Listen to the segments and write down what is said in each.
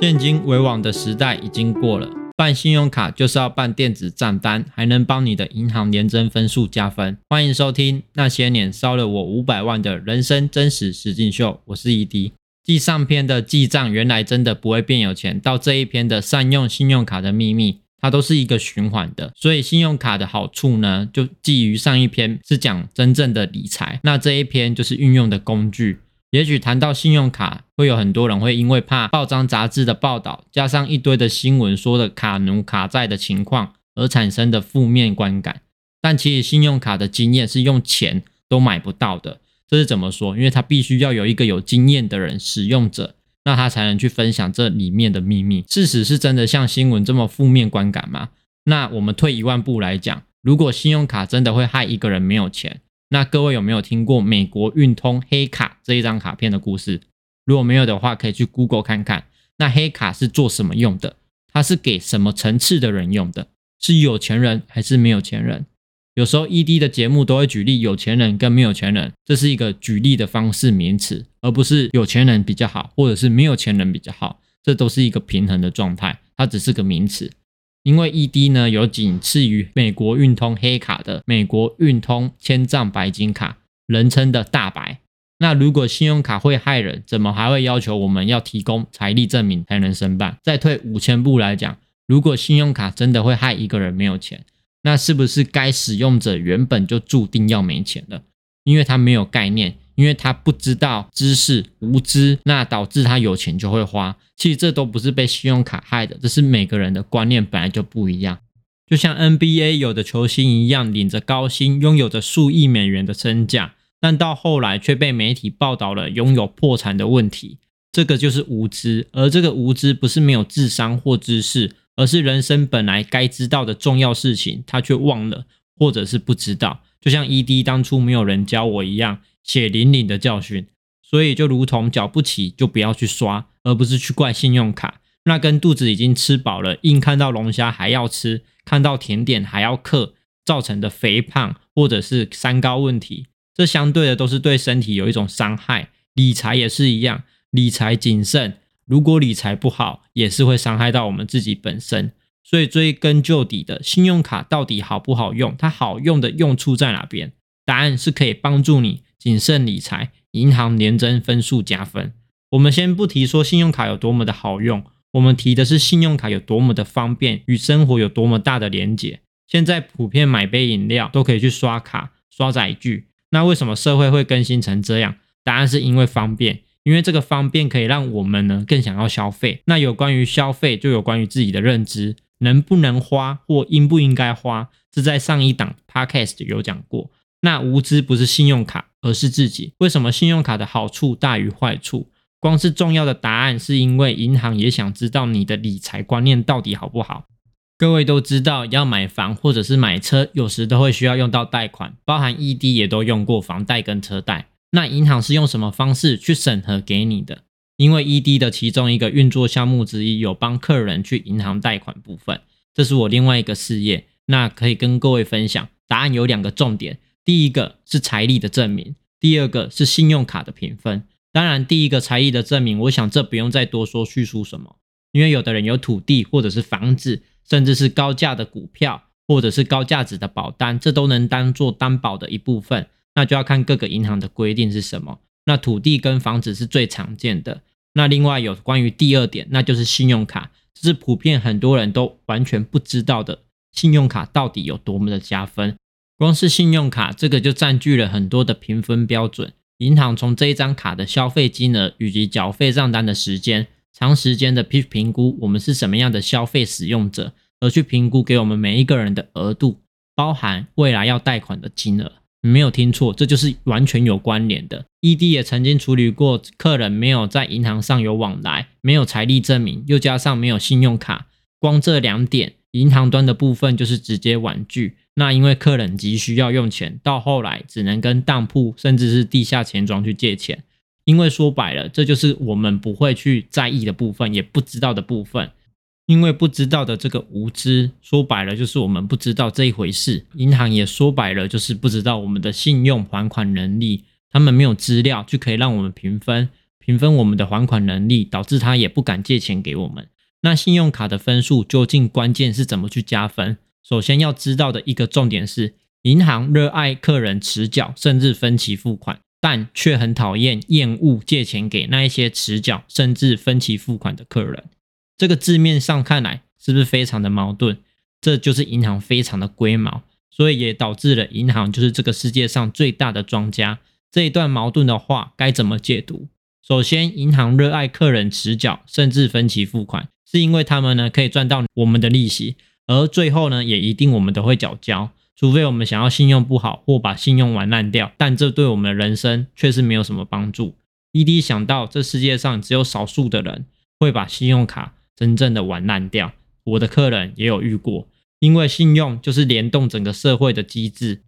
现金为王的时代已经过了，办信用卡就是要办电子账单，还能帮你的银行年增分数加分。欢迎收听那些年烧了我五百万的人生真实实境秀，我是 ED。继上篇的记账原来真的不会变有钱，到这一篇的善用信用卡的秘密，它都是一个循环的。所以信用卡的好处呢，就基于上一篇是讲真正的理财，那这一篇就是运用的工具。也许谈到信用卡，会有很多人会因为怕报章杂志的报道，加上一堆的新闻说的卡奴卡债的情况而产生的负面观感。但其实信用卡的经验是用钱都买不到的。这是怎么说？因为他必须要有一个有经验的人使用者，那他才能去分享这里面的秘密。事实是真的像新闻这么负面观感吗？那我们退一万步来讲，如果信用卡真的会害一个人没有钱？那各位有没有听过美国运通黑卡这一张卡片的故事？如果没有的话，可以去 Google 看看。那黑卡是做什么用的？它是给什么层次的人用的？是有钱人还是没有钱人？有时候 ED 的节目都会举例有钱人跟没有钱人，这是一个举例的方式名词，而不是有钱人比较好，或者是没有钱人比较好，这都是一个平衡的状态，它只是个名词。因为 ED 呢有仅次于美国运通黑卡的美国运通千账白金卡，人称的大白。那如果信用卡会害人，怎么还会要求我们要提供财力证明才能申办？再退五千步来讲，如果信用卡真的会害一个人没有钱，那是不是该使用者原本就注定要没钱了？因为他没有概念。因为他不知道知识无知，那导致他有钱就会花。其实这都不是被信用卡害的，这是每个人的观念本来就不一样。就像 NBA 有的球星一样，领着高薪，拥有着数亿美元的身价，但到后来却被媒体报道了拥有破产的问题。这个就是无知，而这个无知不是没有智商或知识，而是人生本来该知道的重要事情，他却忘了或者是不知道。就像 ED 当初没有人教我一样。血淋淋的教训，所以就如同缴不起就不要去刷，而不是去怪信用卡。那跟肚子已经吃饱了，硬看到龙虾还要吃，看到甜点还要嗑，造成的肥胖或者是三高问题，这相对的都是对身体有一种伤害。理财也是一样，理财谨慎，如果理财不好，也是会伤害到我们自己本身。所以追根究底的，信用卡到底好不好用？它好用的用处在哪边？答案是可以帮助你。谨慎理财，银行年增分数加分。我们先不提说信用卡有多么的好用，我们提的是信用卡有多么的方便，与生活有多么大的连结。现在普遍买杯饮料都可以去刷卡刷载具，那为什么社会会更新成这样？答案是因为方便，因为这个方便可以让我们呢更想要消费。那有关于消费，就有关于自己的认知，能不能花或应不应该花，这在上一档 podcast 有讲过。那无知不是信用卡，而是自己。为什么信用卡的好处大于坏处？光是重要的答案，是因为银行也想知道你的理财观念到底好不好。各位都知道，要买房或者是买车，有时都会需要用到贷款，包含 ED 也都用过房贷跟车贷。那银行是用什么方式去审核给你的？因为 ED 的其中一个运作项目之一有帮客人去银行贷款部分，这是我另外一个事业，那可以跟各位分享。答案有两个重点。第一个是财力的证明，第二个是信用卡的评分。当然，第一个财力的证明，我想这不用再多说叙述什么，因为有的人有土地或者是房子，甚至是高价的股票或者是高价值的保单，这都能当做担保的一部分。那就要看各个银行的规定是什么。那土地跟房子是最常见的。那另外有关于第二点，那就是信用卡，这是普遍很多人都完全不知道的，信用卡到底有多么的加分。光是信用卡这个就占据了很多的评分标准。银行从这一张卡的消费金额以及缴费账单的时间，长时间的去评估我们是什么样的消费使用者，而去评估给我们每一个人的额度，包含未来要贷款的金额。你没有听错，这就是完全有关联的。ED 也曾经处理过客人没有在银行上有往来，没有财力证明，又加上没有信用卡，光这两点，银行端的部分就是直接婉拒。那因为客人急需要用钱，到后来只能跟当铺甚至是地下钱庄去借钱。因为说白了，这就是我们不会去在意的部分，也不知道的部分。因为不知道的这个无知，说白了就是我们不知道这一回事。银行也说白了就是不知道我们的信用还款能力，他们没有资料就可以让我们评分。评分我们的还款能力，导致他也不敢借钱给我们。那信用卡的分数究竟关键是怎么去加分？首先要知道的一个重点是，银行热爱客人持缴甚至分期付款，但却很讨厌厌恶借钱给那一些持缴甚至分期付款的客人。这个字面上看来是不是非常的矛盾？这就是银行非常的龟毛，所以也导致了银行就是这个世界上最大的庄家。这一段矛盾的话该怎么解读？首先，银行热爱客人持缴甚至分期付款，是因为他们呢可以赚到我们的利息，而最后呢也一定我们都会缴交，除非我们想要信用不好或把信用玩烂掉，但这对我们的人生确实没有什么帮助。ED 想到这世界上只有少数的人会把信用卡真正的玩烂掉，我的客人也有遇过，因为信用就是联动整个社会的机制。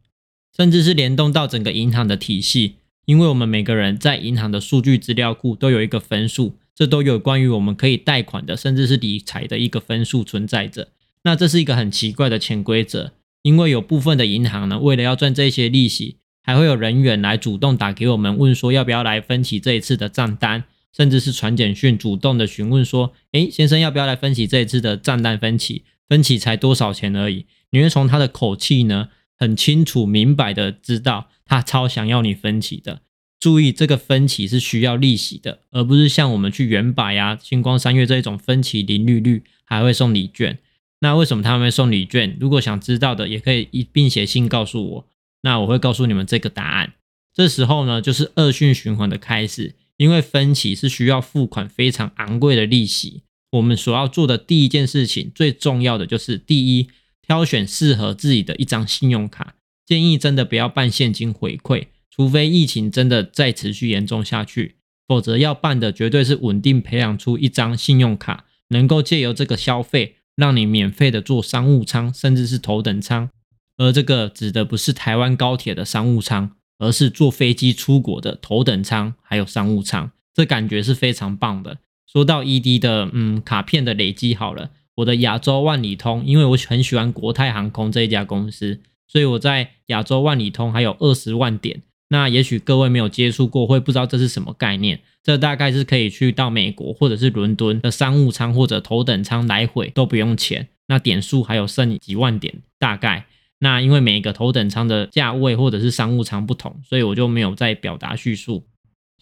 甚至是联动到整个银行的体系，因为我们每个人在银行的数据资料库都有一个分数，这都有关于我们可以贷款的，甚至是理财的一个分数存在着。那这是一个很奇怪的潜规则，因为有部分的银行呢，为了要赚这些利息，还会有人员来主动打给我们，问说要不要来分期这一次的账单，甚至是传简讯主动的询问说，诶，先生要不要来分期这一次的账单分期？分期才多少钱而已？你会从他的口气呢？很清楚明白的知道，他超想要你分期的。注意，这个分期是需要利息的，而不是像我们去原百呀、星光三月这一种分期零利率，还会送礼券。那为什么他们会送礼券？如果想知道的，也可以一并写信告诉我，那我会告诉你们这个答案。这时候呢，就是恶性循环的开始，因为分期是需要付款非常昂贵的利息。我们所要做的第一件事情，最重要的就是第一。挑选适合自己的一张信用卡，建议真的不要办现金回馈，除非疫情真的再持续严重下去，否则要办的绝对是稳定培养出一张信用卡，能够借由这个消费，让你免费的坐商务舱，甚至是头等舱。而这个指的不是台湾高铁的商务舱，而是坐飞机出国的头等舱，还有商务舱，这感觉是非常棒的。说到 ED 的嗯卡片的累积，好了。我的亚洲万里通，因为我很喜欢国泰航空这一家公司，所以我在亚洲万里通还有二十万点。那也许各位没有接触过，会不知道这是什么概念。这大概是可以去到美国或者是伦敦的商务舱或者头等舱来回都不用钱。那点数还有剩几万点，大概。那因为每一个头等舱的价位或者是商务舱不同，所以我就没有再表达叙述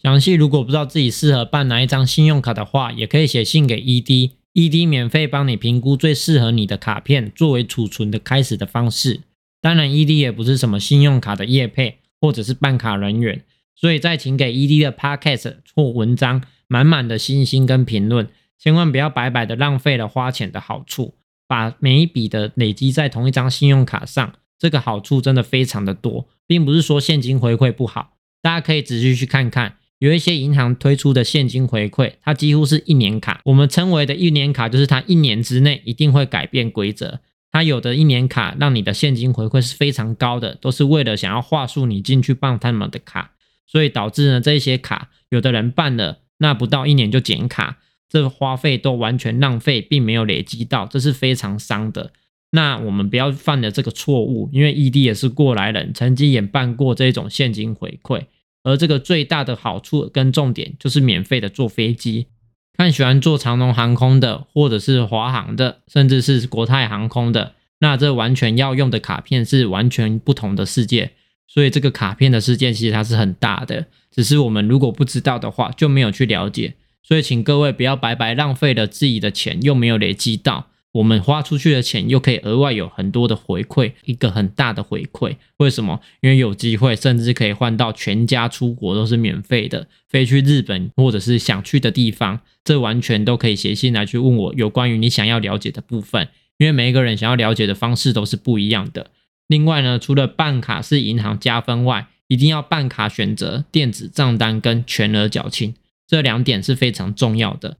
详细。如果不知道自己适合办哪一张信用卡的话，也可以写信给 ED。ED 免费帮你评估最适合你的卡片，作为储存的开始的方式。当然，ED 也不是什么信用卡的业配，或者是办卡人员，所以在请给 ED 的 Podcast 或文章满满的信心跟评论，千万不要白白的浪费了花钱的好处。把每一笔的累积在同一张信用卡上，这个好处真的非常的多，并不是说现金回馈不好，大家可以仔细去看看。有一些银行推出的现金回馈，它几乎是一年卡。我们称为的一年卡，就是它一年之内一定会改变规则。它有的一年卡让你的现金回馈是非常高的，都是为了想要话术你进去办他们的卡，所以导致呢这些卡有的人办了，那不到一年就减卡，这花费都完全浪费，并没有累积到，这是非常伤的。那我们不要犯了这个错误，因为 ED 也是过来人，曾经也办过这种现金回馈。而这个最大的好处跟重点就是免费的坐飞机。看喜欢坐长龙航空的，或者是华航的，甚至是国泰航空的，那这完全要用的卡片是完全不同的世界。所以这个卡片的世界其实它是很大的，只是我们如果不知道的话，就没有去了解。所以请各位不要白白浪费了自己的钱，又没有累积到。我们花出去的钱又可以额外有很多的回馈，一个很大的回馈。为什么？因为有机会，甚至可以换到全家出国都是免费的，飞去日本或者是想去的地方，这完全都可以写信来去问我有关于你想要了解的部分。因为每一个人想要了解的方式都是不一样的。另外呢，除了办卡是银行加分外，一定要办卡选择电子账单跟全额缴清，这两点是非常重要的。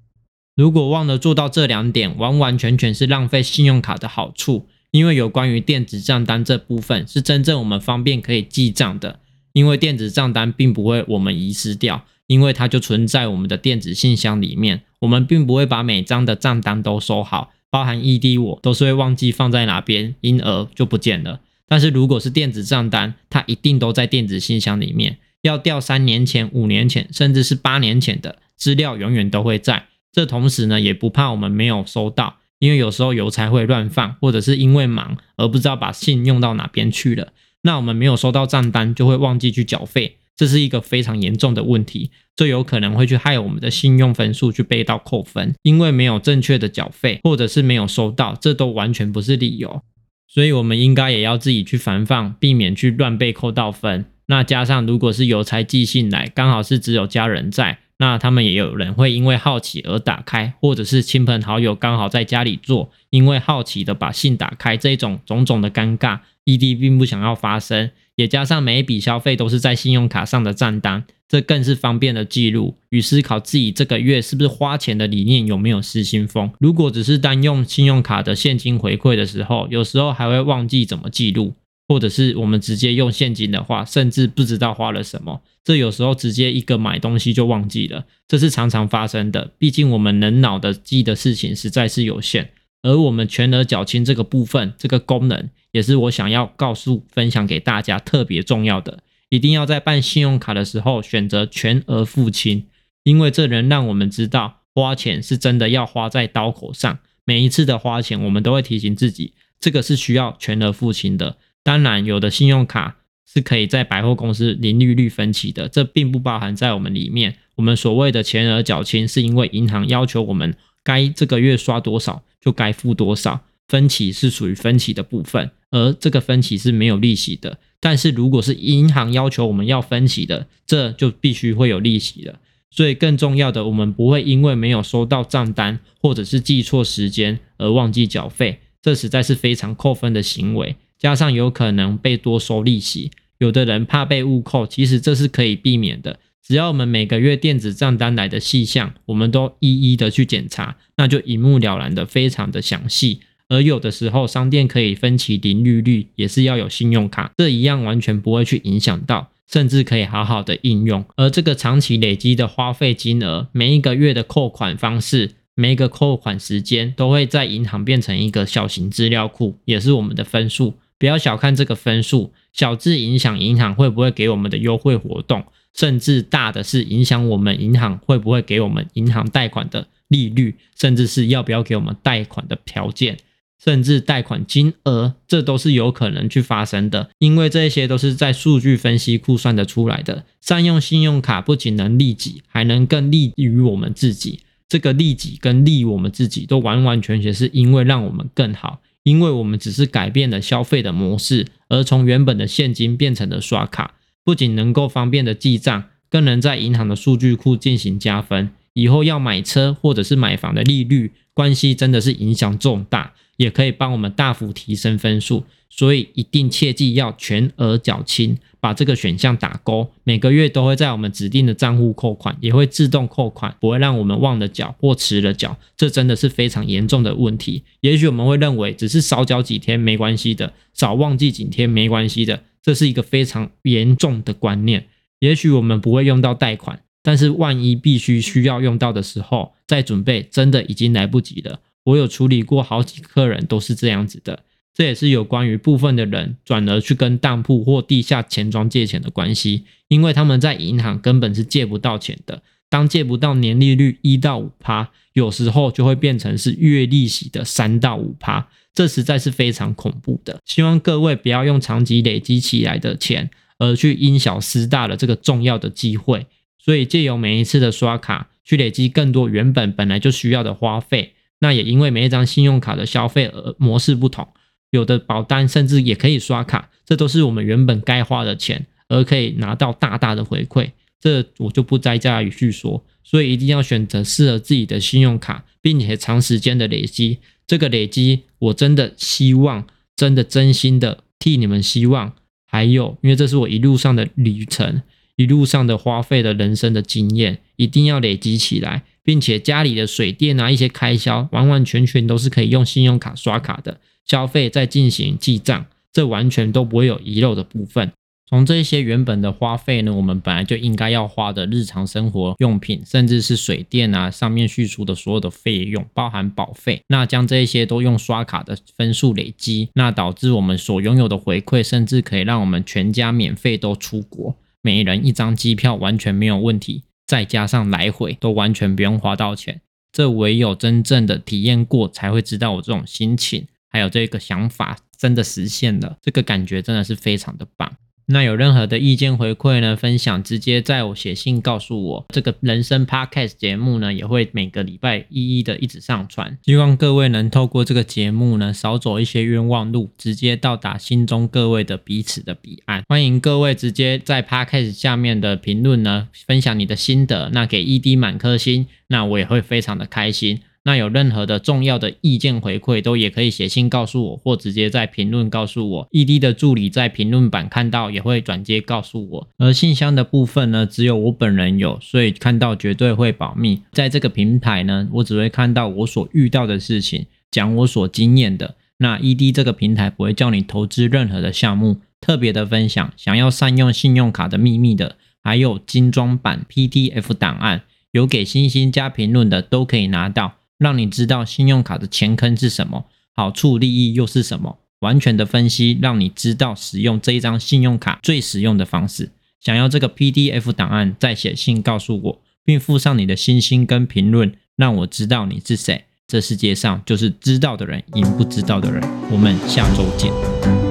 如果忘了做到这两点，完完全全是浪费信用卡的好处。因为有关于电子账单这部分是真正我们方便可以记账的。因为电子账单并不会我们遗失掉，因为它就存在我们的电子信箱里面。我们并不会把每张的账单都收好，包含 ED 我都是会忘记放在哪边，因而就不见了。但是如果是电子账单，它一定都在电子信箱里面。要调三年前、五年前，甚至是八年前的。资料永远都会在。这同时呢，也不怕我们没有收到，因为有时候邮差会乱放，或者是因为忙而不知道把信用到哪边去了。那我们没有收到账单，就会忘记去缴费，这是一个非常严重的问题，这有可能会去害我们的信用分数去被到扣分，因为没有正确的缴费，或者是没有收到，这都完全不是理由。所以，我们应该也要自己去防范，避免去乱被扣到分。那加上，如果是邮差寄信来，刚好是只有家人在。那他们也有人会因为好奇而打开，或者是亲朋好友刚好在家里做，因为好奇的把信打开，这种种种的尴尬，ED 并不想要发生。也加上每一笔消费都是在信用卡上的账单，这更是方便的记录与思考自己这个月是不是花钱的理念有没有失心疯。如果只是单用信用卡的现金回馈的时候，有时候还会忘记怎么记录。或者是我们直接用现金的话，甚至不知道花了什么。这有时候直接一个买东西就忘记了，这是常常发生的。毕竟我们能脑的记的事情实在是有限，而我们全额缴清这个部分，这个功能也是我想要告诉分享给大家特别重要的。一定要在办信用卡的时候选择全额付清，因为这能让我们知道花钱是真的要花在刀口上。每一次的花钱，我们都会提醒自己，这个是需要全额付清的。当然，有的信用卡是可以在百货公司零利率分期的，这并不包含在我们里面。我们所谓的全额缴清，是因为银行要求我们该这个月刷多少就该付多少，分期是属于分期的部分，而这个分期是没有利息的。但是如果是银行要求我们要分期的，这就必须会有利息了。所以更重要的，我们不会因为没有收到账单或者是记错时间而忘记缴费，这实在是非常扣分的行为。加上有可能被多收利息，有的人怕被误扣，其实这是可以避免的。只要我们每个月电子账单来的细项，我们都一一的去检查，那就一目了然的，非常的详细。而有的时候商店可以分期零利率，也是要有信用卡，这一样完全不会去影响到，甚至可以好好的应用。而这个长期累积的花费金额，每一个月的扣款方式。每一个扣款时间都会在银行变成一个小型资料库，也是我们的分数。不要小看这个分数，小至影响银行会不会给我们的优惠活动，甚至大的是影响我们银行会不会给我们银行贷款的利率，甚至是要不要给我们贷款的条件，甚至贷款金额，这都是有可能去发生的。因为这些都是在数据分析库算得出来的。善用信用卡不仅能利己，还能更利于我们自己。这个利己跟利我们自己都完完全全是因为让我们更好，因为我们只是改变了消费的模式，而从原本的现金变成了刷卡，不仅能够方便的记账，更能在银行的数据库进行加分。以后要买车或者是买房的利率关系真的是影响重大，也可以帮我们大幅提升分数，所以一定切记要全额缴清。把这个选项打勾，每个月都会在我们指定的账户扣款，也会自动扣款，不会让我们忘了缴或迟了缴。这真的是非常严重的问题。也许我们会认为只是少缴几天没关系的，少忘记几天没关系的，这是一个非常严重的观念。也许我们不会用到贷款，但是万一必须需要用到的时候，再准备真的已经来不及了。我有处理过好几客人都是这样子的。这也是有关于部分的人转而去跟当铺或地下钱庄借钱的关系，因为他们在银行根本是借不到钱的。当借不到年利率一到五趴，有时候就会变成是月利息的三到五趴，这实在是非常恐怖的。希望各位不要用长期累积起来的钱而去因小失大了这个重要的机会。所以借由每一次的刷卡去累积更多原本本来就需要的花费，那也因为每一张信用卡的消费额模式不同。有的保单甚至也可以刷卡，这都是我们原本该花的钱，而可以拿到大大的回馈。这我就不再加以叙说。所以一定要选择适合自己的信用卡，并且长时间的累积。这个累积，我真的希望，真的真心的替你们希望。还有，因为这是我一路上的旅程，一路上的花费的人生的经验，一定要累积起来，并且家里的水电啊一些开销，完完全全都是可以用信用卡刷卡的。消费再进行记账，这完全都不会有遗漏的部分。从这些原本的花费呢，我们本来就应该要花的日常生活用品，甚至是水电啊，上面叙述的所有的费用，包含保费，那将这些都用刷卡的分数累积，那导致我们所拥有的回馈，甚至可以让我们全家免费都出国，每人一张机票完全没有问题。再加上来回都完全不用花到钱。这唯有真正的体验过，才会知道我这种心情，还有这个想法真的实现了，这个感觉真的是非常的棒。那有任何的意见回馈呢？分享直接在我写信告诉我。这个人生 podcast 节目呢，也会每个礼拜一一的一直上传。希望各位能透过这个节目呢，少走一些冤枉路，直接到达心中各位的彼此的彼岸。欢迎各位直接在 podcast 下面的评论呢，分享你的心得。那给 ED 满颗星，那我也会非常的开心。那有任何的重要的意见回馈，都也可以写信告诉我，或直接在评论告诉我。ED 的助理在评论版看到，也会转接告诉我。而信箱的部分呢，只有我本人有，所以看到绝对会保密。在这个平台呢，我只会看到我所遇到的事情，讲我所经验的。那 ED 这个平台不会叫你投资任何的项目，特别的分享。想要善用信用卡的秘密的，还有精装版 PDF 档案，有给星星加评论的都可以拿到。让你知道信用卡的前坑是什么，好处利益又是什么，完全的分析，让你知道使用这一张信用卡最实用的方式。想要这个 PDF 档案，再写信告诉我，并附上你的星星跟评论，让我知道你是谁。这世界上就是知道的人赢不知道的人。我们下周见。